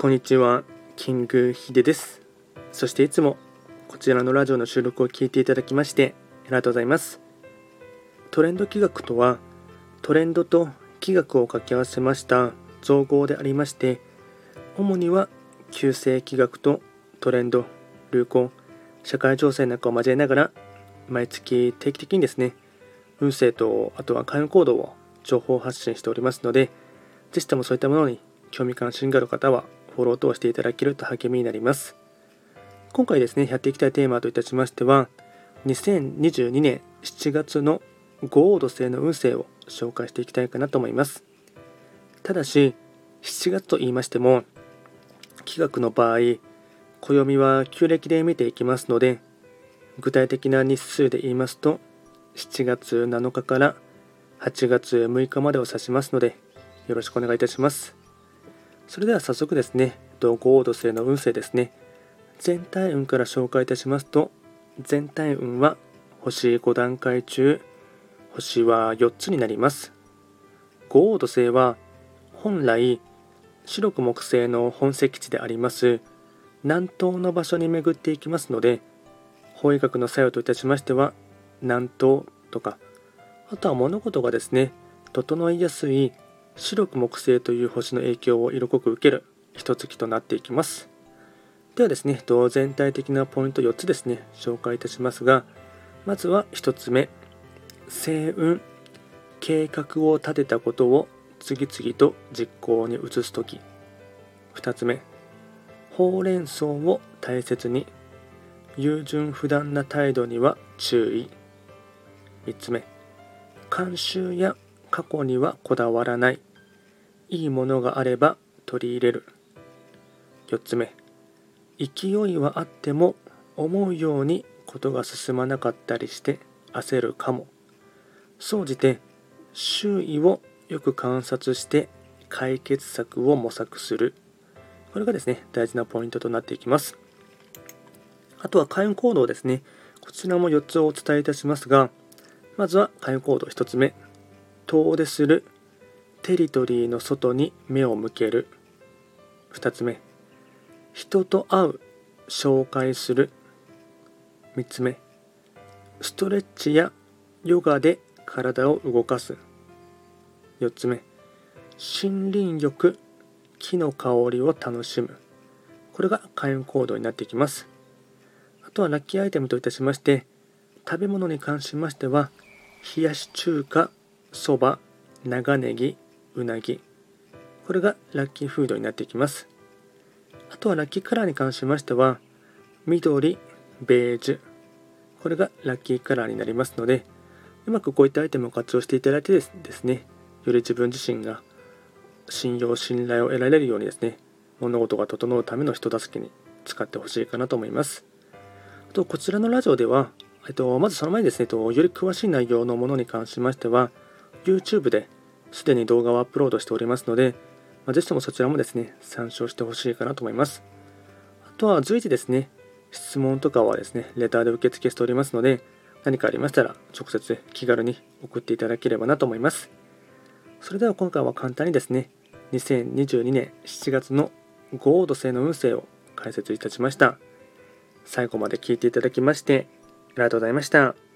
こんにちは、キングヒデです。そしていつもこちらのラジオの収録を聞いていただきましてありがとうございます。トレンド企画とは、トレンドと企画を掛け合わせました造語でありまして、主には旧世企画とトレンド、流行、社会情勢なんかを交えながら、毎月定期的にですね、運勢とあとは開運行動を情報発信しておりますので、ぜひともそういったものに興味関心がある方はフォロー等していただけると励みになります。今回ですね、やっていきたいテーマといたしましては、2022年7月の豪王土星の運勢を紹介していきたいかなと思います。ただし、7月と言いましても、企画の場合、暦は旧暦で見ていきますので、具体的な日数で言いますと、7月7日から8月6日までを指しますので、よろしくお願いいたします。それでは早速ですね、豪土星の運勢ですね。全体運から紹介いたしますと、全体運は星5段階中、星は4つになります。豪土星は本来、白く木星の本石地であります南東の場所に巡っていきますので、法医学の作用といたしましては、南東とか、あとは物事がですね、整いやすい白く木星という星の影響を色濃く受ける一月となっていきます。ではですね、全体的なポイント4つですね、紹介いたしますが、まずは1つ目、星雲、計画を立てたことを次々と実行に移すとき。2つ目、ほうれん草を大切に、優柔不断な態度には注意。3つ目、慣習や過去にはこだわらない。いいものがあれば取り入れる。4つ目勢いはあっても思うようにことが進まなかったりして焦るかも。総じて周囲をよく観察して解決策を模索する。これがですね大事なポイントとなっていきます。あとは開運行動ですね。こちらも4つをお伝えいたしますがまずは開運行動1つ目。遠出する。テリトリーの外に目を向ける。2つ目。人と会う紹介する。3つ目。ストレッチやヨガで体を動かす。4つ目。森林浴木の香りを楽しむ。これが開運行動になっていきます。あとはラッキーアイテムといたしまして食べ物に関しましては冷やし中華そば長ネギうなぎ。これがラッキーフードになっていきます。あとはラッキーカラーに関しましては緑ベージュ。これがラッキーカラーになりますのでうまくこういったアイテムを活用していただいてですね。より自分自身が信用信頼を得られるようにですね物事が整うための人助けに使ってほしいかなと思います。あとこちらのラジオではえっと、まずその前にですね、より詳しい内容のものに関しましては、YouTube ですでに動画をアップロードしておりますので、まあ、ぜひともそちらもですね、参照してほしいかなと思います。あとは随時ですね、質問とかはですね、レターで受付しておりますので、何かありましたら直接気軽に送っていただければなと思います。それでは今回は簡単にですね、2022年7月の豪土星の運勢を解説いたしました。最後まで聞いていただきましてありがとうございました。